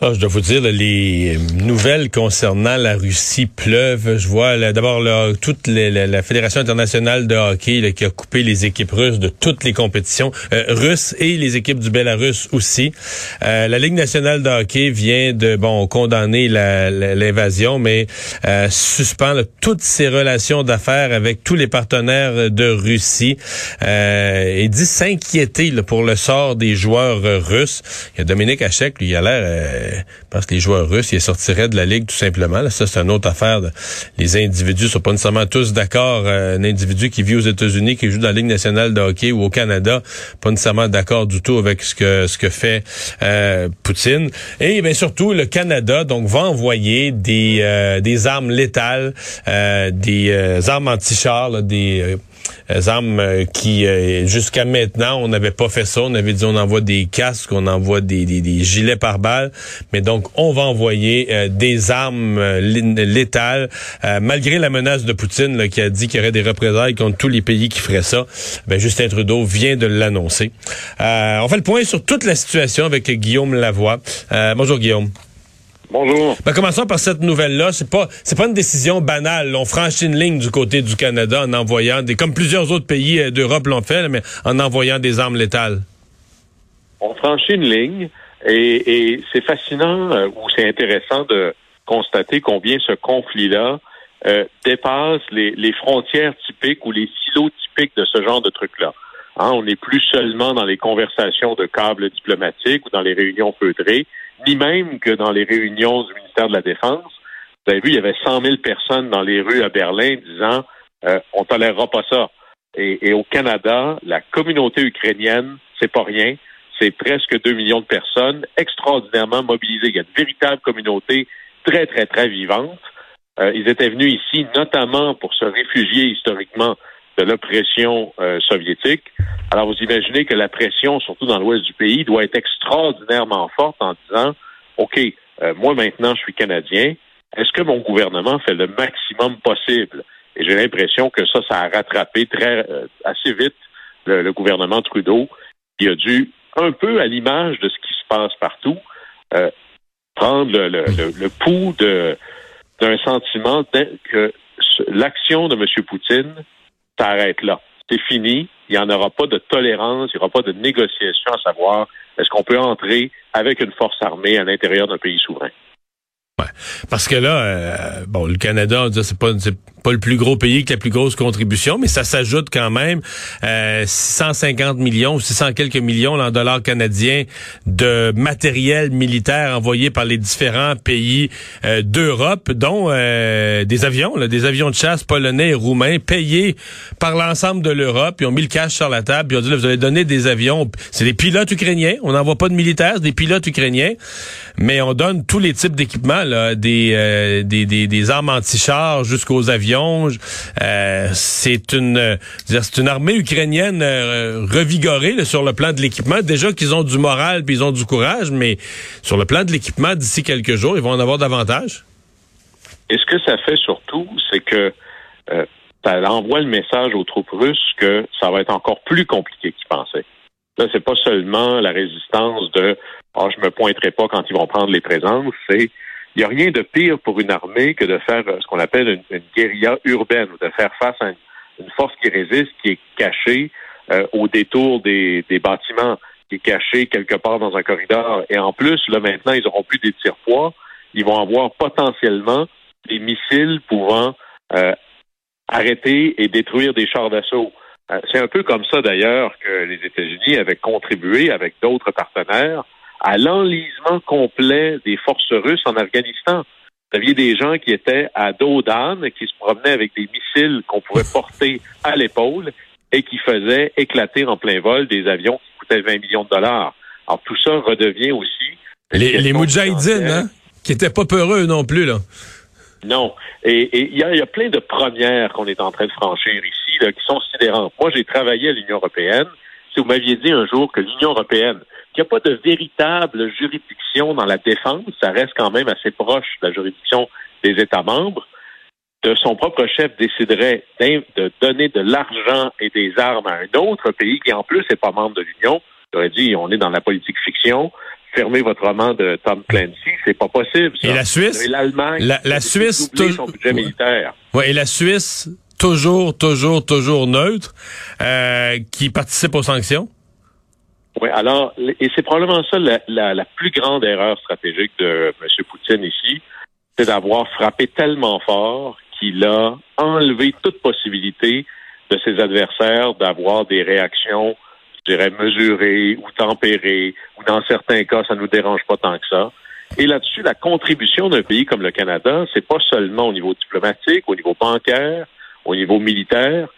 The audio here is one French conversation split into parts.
Ah, je dois vous dire, les nouvelles concernant la Russie pleuvent. Je vois d'abord toute la, la Fédération internationale de hockey là, qui a coupé les équipes russes de toutes les compétitions euh, russes et les équipes du Bélarus aussi. Euh, la Ligue nationale de hockey vient de bon condamner l'invasion, mais euh, suspend là, toutes ses relations d'affaires avec tous les partenaires de Russie euh, et dit s'inquiéter pour le sort des joueurs russes. Il y a Dominique Hachek, lui, il a l'air parce que les joueurs russes, ils sortiraient de la ligue tout simplement. Ça, c'est une autre affaire. Les individus sont pas nécessairement tous d'accord. Euh, un individu qui vit aux États-Unis, qui joue dans la Ligue nationale de hockey ou au Canada, pas nécessairement d'accord du tout avec ce que ce que fait euh, Poutine. Et bien surtout, le Canada donc va envoyer des euh, des armes létales, des armes anti-chars, des armes euh, qui, euh, jusqu'à maintenant, on n'avait pas fait ça. On avait dit on envoie des casques, on envoie des, gilets par balles. Mais donc, on va envoyer euh, des armes létales, malgré la menace de Poutine qui a dit qu'il y aurait des représailles contre tous les pays qui feraient ça. Ben, Justin Trudeau vient de l'annoncer. on fait le point sur toute la situation avec Guillaume Lavoie. bonjour Guillaume. Bonjour. Ben, commençons par cette nouvelle-là. C'est pas, c'est pas une décision banale. On franchit une ligne du côté du Canada en envoyant des, comme plusieurs autres pays euh, d'Europe l'ont fait, mais en envoyant des armes létales. On franchit une ligne et, c'est fascinant euh, ou c'est intéressant de constater combien ce conflit-là euh, dépasse les, les, frontières typiques ou les silos typiques de ce genre de truc-là. Hein, on n'est plus seulement dans les conversations de câbles diplomatiques ou dans les réunions feutrées ni même que dans les réunions du ministère de la Défense. Vous avez vu, il y avait 100 000 personnes dans les rues à Berlin disant euh, on tolérera pas ça. Et, au Canada, la communauté ukrainienne, c'est pas rien. C'est presque 2 millions de personnes extraordinairement mobilisées. Il y a une véritable communauté très, très, très vivante. Euh, ils étaient venus ici notamment pour se réfugier historiquement de l'oppression euh, soviétique. Alors, vous imaginez que la pression, surtout dans l'ouest du pays, doit être extraordinairement forte en disant, OK, euh, moi maintenant, je suis Canadien. Est-ce que mon gouvernement fait le maximum possible? Et j'ai l'impression que ça, ça a rattrapé très euh, assez vite le, gouvernement Trudeau, qui a dû, un peu à l'image de ce qui se passe partout, prendre le, pouls d'un sentiment que l'action de M. Poutine s'arrête là. C'est fini. Il n'y en aura pas de tolérance, il n'y aura pas de négociation à savoir est-ce qu'on peut entrer avec une force armée à l'intérieur d'un pays souverain. Ouais. Parce que là, euh, bon, le Canada, c'est pas, pas le plus gros pays avec la plus grosse contribution, mais ça s'ajoute quand même euh, 650 millions ou 600 quelques millions en dollars canadiens de matériel militaire envoyé par les différents pays euh, d'Europe, dont euh, des avions, là, des avions de chasse polonais et roumains payés par l'ensemble de l'Europe. Ils ont mis le cash sur la table, puis ils ont dit là, vous allez donner des avions. C'est des pilotes ukrainiens. On n'envoie pas de militaires, c'est des pilotes ukrainiens, mais on donne tous les types d'équipements euh, des, des, des, armes anti-chars jusqu'aux avions. Euh, c'est une, c'est une armée ukrainienne euh, revigorée sur le plan de l'équipement. Déjà qu'ils ont du moral puis ils ont du courage, mais sur le plan de l'équipement, d'ici quelques jours, ils vont en avoir davantage. Et ce que ça fait surtout, c'est que ça envoie le message aux troupes russes que ça va être encore plus compliqué qu'ils pensaient. Là, c'est pas seulement la résistance de ah, je me pointerai pas quand ils vont prendre les présences, c'est il n'y a rien de pire pour une armée que de faire euh, ce qu'on appelle une, guérilla urbaine, ou de faire face à une, force qui résiste, qui est cachée euh, au détour des, bâtiments, qui est cachée quelque part dans un corridor. Et en plus, là maintenant, ils n'auront plus des tirs-poids. Ils vont avoir potentiellement des missiles pouvant euh, arrêter et détruire des chars d'assaut. C'est un peu comme ça d'ailleurs que les États-Unis avaient contribué avec d'autres partenaires à l'enlisement complet des forces russes en Afghanistan. Vous aviez des gens qui étaient à dos d'âne, qui se promenaient avec des missiles qu'on pouvait porter à l'épaule et qui faisaient éclater en plein vol des avions qui coûtaient 20 millions de dollars. Alors tout ça redevient aussi... Les, les Moudjahidines, hein, qui étaient pas peureux non plus, là. Non. Et il y, a, y a plein de premières qu'on est en train de franchir ici là, qui sont sidérantes. Moi, j'ai travaillé à l'Union européenne. Si vous m'aviez dit un jour que l'Union européenne, qu'il n'y a pas de véritable juridiction dans la défense, ça reste quand même assez proche de la juridiction des États membres, de son propre chef déciderait de donner de l'argent et des armes à un autre pays qui en plus n'est pas membre de l'Union, j'aurais dit on est dans la politique fiction, fermez votre roman de Tom Clancy, c'est pas possible. Et la Suisse, et l'Allemagne, la, la Suisse, son budget militaire. Ouais, et la Suisse, toujours, toujours, toujours neutre, euh, qui participe aux sanctions? Alors, et c'est probablement ça la, la, la, plus grande erreur stratégique de M. Poutine ici, c'est d'avoir frappé tellement fort qu'il a enlevé toute possibilité de ses adversaires d'avoir des réactions, je dirais, mesurées ou tempérées, ou dans certains cas, ça ne nous dérange pas tant que ça. Et là-dessus, la contribution d'un pays comme le Canada, c'est pas seulement au niveau diplomatique, au niveau bancaire, au niveau militaire,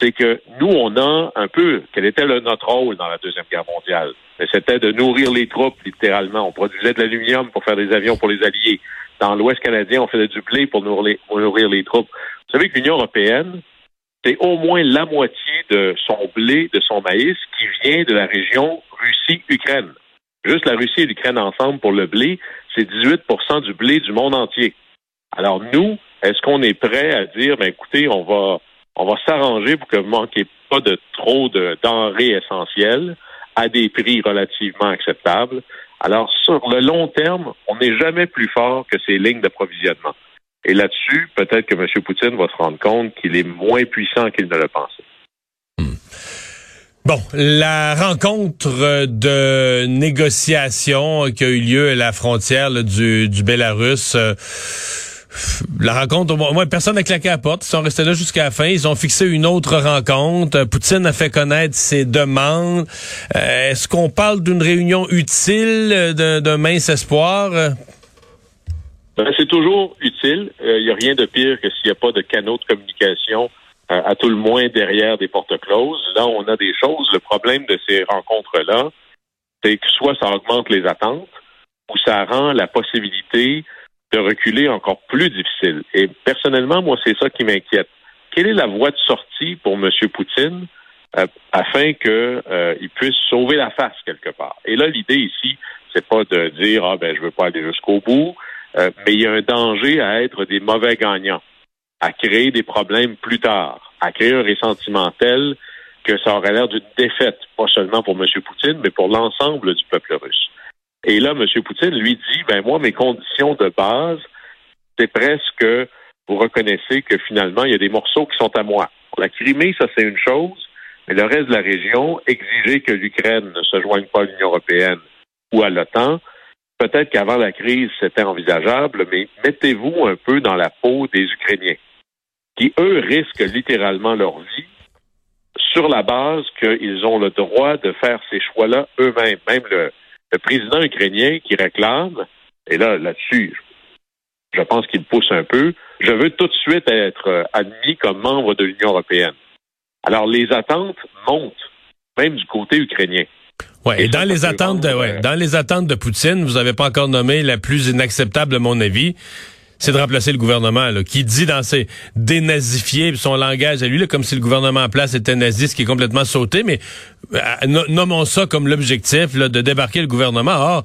c'est que nous, on a un peu, quel était notre rôle dans la Deuxième Guerre mondiale? C'était de nourrir les troupes, littéralement. On produisait de l'aluminium pour faire des avions pour les Alliés. Dans l'Ouest canadien, on faisait du blé pour nourrir les, pour nourrir les troupes. Vous savez que l'Union européenne, c'est au moins la moitié de son blé, de son maïs, qui vient de la région Russie-Ukraine. Juste la Russie et l'Ukraine ensemble pour le blé, c'est 18% du blé du monde entier. Alors nous, est-ce qu'on est prêt à dire, ben écoutez, on va on va s'arranger pour que vous manquiez pas de trop de denrées essentielles à des prix relativement acceptables. Alors, sur le long terme, on n'est jamais plus fort que ces lignes d'approvisionnement. Et là-dessus, peut-être que M. Poutine va se rendre compte qu'il est moins puissant qu'il ne le pensait. Hmm. Bon, la rencontre de négociation qui a eu lieu à la frontière du, du Bélarus. Euh, la rencontre, personne n'a claqué la porte. Ils sont restés là jusqu'à la fin. Ils ont fixé une autre rencontre. Poutine a fait connaître ses demandes. Euh, est-ce qu'on parle d'une réunion utile, d'un mince espoir? Ben, c'est toujours utile. Il euh, n'y a rien de pire que s'il n'y a pas de canaux de communication, euh, à tout le moins derrière des portes closes. Là, on a des choses. Le problème de ces rencontres-là, c'est que soit ça augmente les attentes, ou ça rend la possibilité de reculer encore plus difficile. Et personnellement, moi, c'est ça qui m'inquiète. Quelle est la voie de sortie pour M. Poutine euh, afin qu'il euh, puisse sauver la face quelque part? Et là, l'idée ici, c'est pas de dire ah ben je veux pas aller jusqu'au bout, euh, mais il y a un danger à être des mauvais gagnants, à créer des problèmes plus tard, à créer un ressentiment tel que ça aurait l'air d'une défaite, pas seulement pour M. Poutine, mais pour l'ensemble du peuple russe. Et là, M. Poutine lui dit, ben moi, mes conditions de base, c'est presque, vous reconnaissez que finalement, il y a des morceaux qui sont à moi. la Crimée, ça c'est une chose, mais le reste de la région, exiger que l'Ukraine ne se joigne pas à l'Union européenne ou à l'OTAN, peut-être qu'avant la crise, c'était envisageable, mais mettez-vous un peu dans la peau des Ukrainiens, qui, eux, risquent littéralement leur vie sur la base qu'ils ont le droit de faire ces choix-là eux-mêmes. Même le, le président ukrainien qui réclame, et là, là-dessus, je pense qu'il pousse un peu, je veux tout de suite être euh, admis comme membre de l'Union européenne. Alors, les attentes montent, même du côté ukrainien. Ouais, et, dans les attentes de, ouais, euh, dans les attentes de Poutine, vous n'avez pas encore nommé la plus inacceptable, à mon avis, c'est de remplacer le gouvernement, qui dit dans ses dénazifiés, son langage à lui, là, comme si le gouvernement en place était naziste, qui est complètement sauté, mais euh, nommons ça comme l'objectif de débarquer le gouvernement. Or,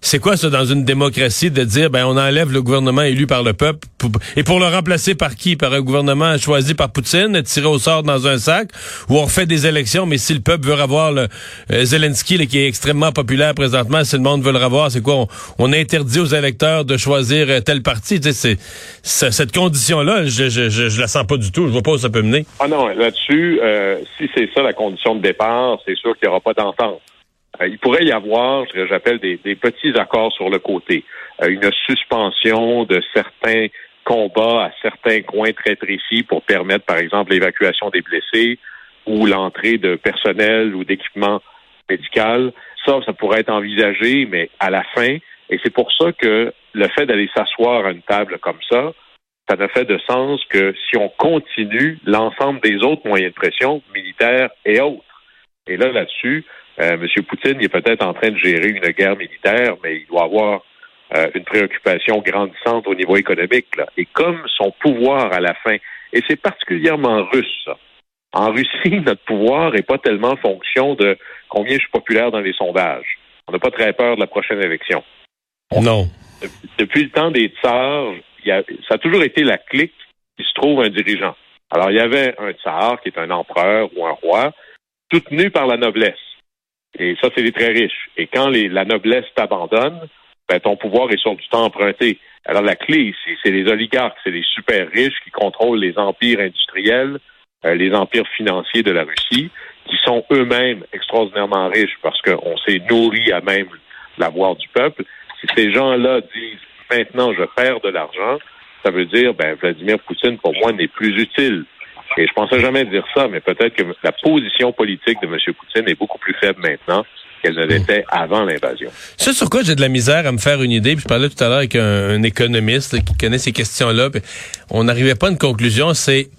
c'est quoi ça dans une démocratie de dire ben on enlève le gouvernement élu par le peuple et pour le remplacer par qui? Par un gouvernement choisi par Poutine, tiré au sort dans un sac? Ou on refait des élections mais si le peuple veut avoir le euh, Zelensky qui est extrêmement populaire présentement, si le monde veut le revoir, c'est quoi? On, interdit aux électeurs de choisir euh, tel parti, tu sais, c'est cette condition là, je, je, la sens pas du tout, je vois pas où ça peut mener. Ah non, là-dessus euh, si c'est ça la condition de départ, c'est sûr qu'il y aura pas d'entente. Euh, il pourrait y avoir, j'appelle des, petits accords sur le côté, euh, une suspension de certains combats à certains coins très précis pour permettre, par exemple, l'évacuation des blessés ou l'entrée de personnel ou d'équipement médical. Ça, ça pourrait être envisagé, mais à la fin, Et c'est pour ça que le fait d'aller s'asseoir à une table comme ça, ça ne fait de sens que si on continue l'ensemble des autres moyens de pression, militaires et autres. Et là, là-dessus, euh, M. Poutine est peut-être en train de gérer une guerre militaire, mais il doit avoir euh, une préoccupation grandissante au niveau économique. Là. Et comme son pouvoir à la fin, et c'est particulièrement russe, ça. En Russie, notre pouvoir n'est pas tellement fonction de combien je suis populaire dans les sondages. On n'a pas très peur de la prochaine élection. Non. Depuis le temps des tsars, ça a toujours été la clique qui se trouve un dirigeant. Alors, il y avait un tsar qui est un empereur ou un roi, soutenu par la noblesse. Et ça, c'est les très riches. Et quand la noblesse t'abandonne, ben, ton pouvoir est sur du temps emprunté. Alors, la clé c'est les oligarques, c'est les super riches qui contrôlent les empires industriels, euh, les empires financiers de la Russie, qui sont eux-mêmes extraordinairement riches parce qu'on s'est nourri à même l'avoir du peuple. Si ces gens-là disent maintenant je perds de l'argent, ça veut dire ben Vladimir Poutine pour moi n'est plus utile. Et je pensais jamais dire ça, mais peut-être que la position politique de M. Poutine est beaucoup plus faible maintenant qu'elle ne l'était avant l'invasion. C'est sur quoi j'ai de la misère à me faire une idée. Puis je parlais tout à l'heure avec un, économiste qui connaît ces questions-là. On n'arrivait pas à une conclusion. C'est,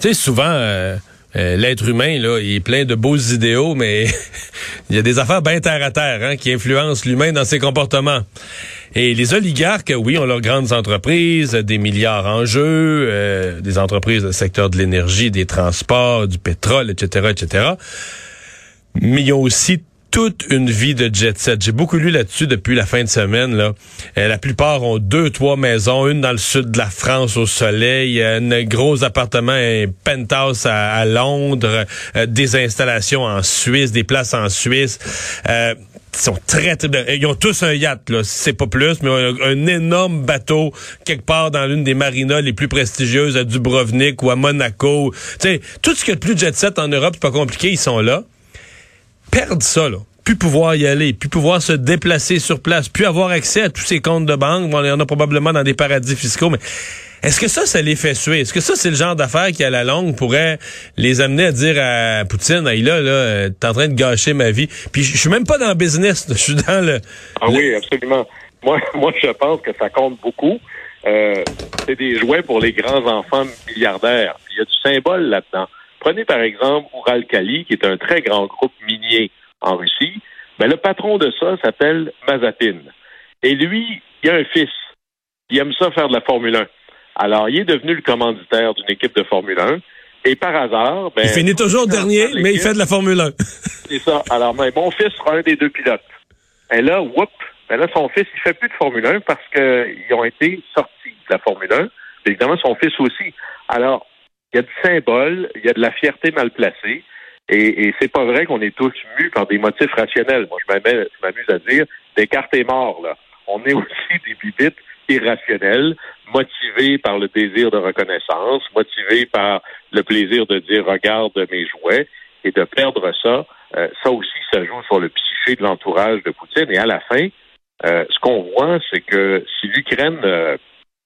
tu sais, souvent. Euh, euh, l'être humain, là, il est plein de beaux idéaux, mais il y a des affaires bien terre à terre hein, qui influencent l'humain dans ses comportements. Et les oligarques, oui, ont leurs grandes entreprises, des milliards en jeu, euh, des entreprises dans le secteur de l'énergie, des transports, du pétrole, etc., etc. Mais ils ont aussi toute une vie de jet set. J'ai beaucoup lu là-dessus depuis la fin de semaine. Là. Euh, la plupart ont deux, trois maisons, une dans le sud de la France au soleil, un gros appartement, un penthouse à, Londres, euh, des installations en Suisse, des places en Suisse. Euh, ils sont très, très, ils ont tous un yacht là, c'est pas plus, mais un, énorme bateau quelque part dans l'une des marinas les plus prestigieuses à Dubrovnik ou à Monaco. Tu sais, tout ce de plus jet set en Europe, c'est pas compliqué, ils sont là perdre ça, là, plus pouvoir y aller, plus pouvoir se déplacer sur place, plus avoir accès à tous ces comptes de banque, bon, il y en a probablement dans des paradis fiscaux, mais est-ce que ça, ça les fait suer? Est-ce que ça, c'est le genre d'affaires qui, à la longue, pourrait les amener à dire à Poutine, hey, là, là, t'es en train de gâcher ma vie. Puis je suis même pas dans le business, je suis dans le... Ah oui, absolument. Moi, moi, je pense que ça compte beaucoup. Euh, c'est des jouets pour les grands enfants milliardaires. Il y a du symbole là-dedans. Prenez par exemple Uralkali, qui est un très grand groupe minier en Russie. Ben, le patron de ça s'appelle Mazatine. Et lui, il a un fils. Il aime ça faire de la Formule 1. Alors, il est devenu le commanditaire d'une équipe de Formule 1. Et par hasard, ben, il finit toujours dernier, mais il fait de la Formule 1. C'est ça. Alors, ben, mon fils sera un des deux pilotes. Et là, whoop, ben là, son fils, il fait plus de Formule 1 parce qu'ils ont été sortis de la Formule 1. Évidemment, son fils aussi. Alors, il y a du symbole, il y a de la fierté mal placée. Et, et c'est pas vrai qu'on est tous mus par des motifs rationnels. Moi, je m'amuse à dire Descartes est mort, là. On est aussi des bibites irrationnels, motivés par le désir de reconnaissance, motivés par le plaisir de dire regarde mes jouets et de perdre ça. Euh, ça aussi, ça joue sur le psyché de l'entourage de Poutine. Et à la fin, euh, ce qu'on voit, c'est que si l'Ukraine euh,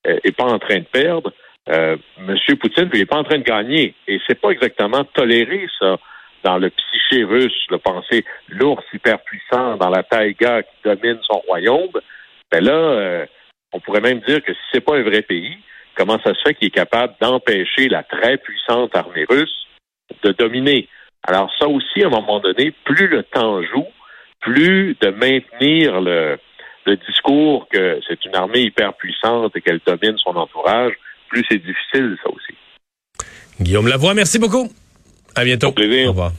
est pas en train de perdre, euh, M. Poutine, lui, n'est pas en train de gagner. Et c'est pas exactement toléré, ça, dans le psyché russe, le penser l'ours hyperpuissant dans la taïga qui domine son royaume. Ben là, euh, on pourrait même dire que si c'est pas un vrai pays, comment ça se fait qu'il est capable d'empêcher la très puissante armée russe de dominer? Alors ça aussi, à un moment donné, plus le temps joue, plus de maintenir le, le discours que c'est une armée hyper puissante et qu'elle domine son entourage, plus c'est difficile, ça aussi. Guillaume Lavoie, merci beaucoup. À bientôt. Au plaisir. Au revoir.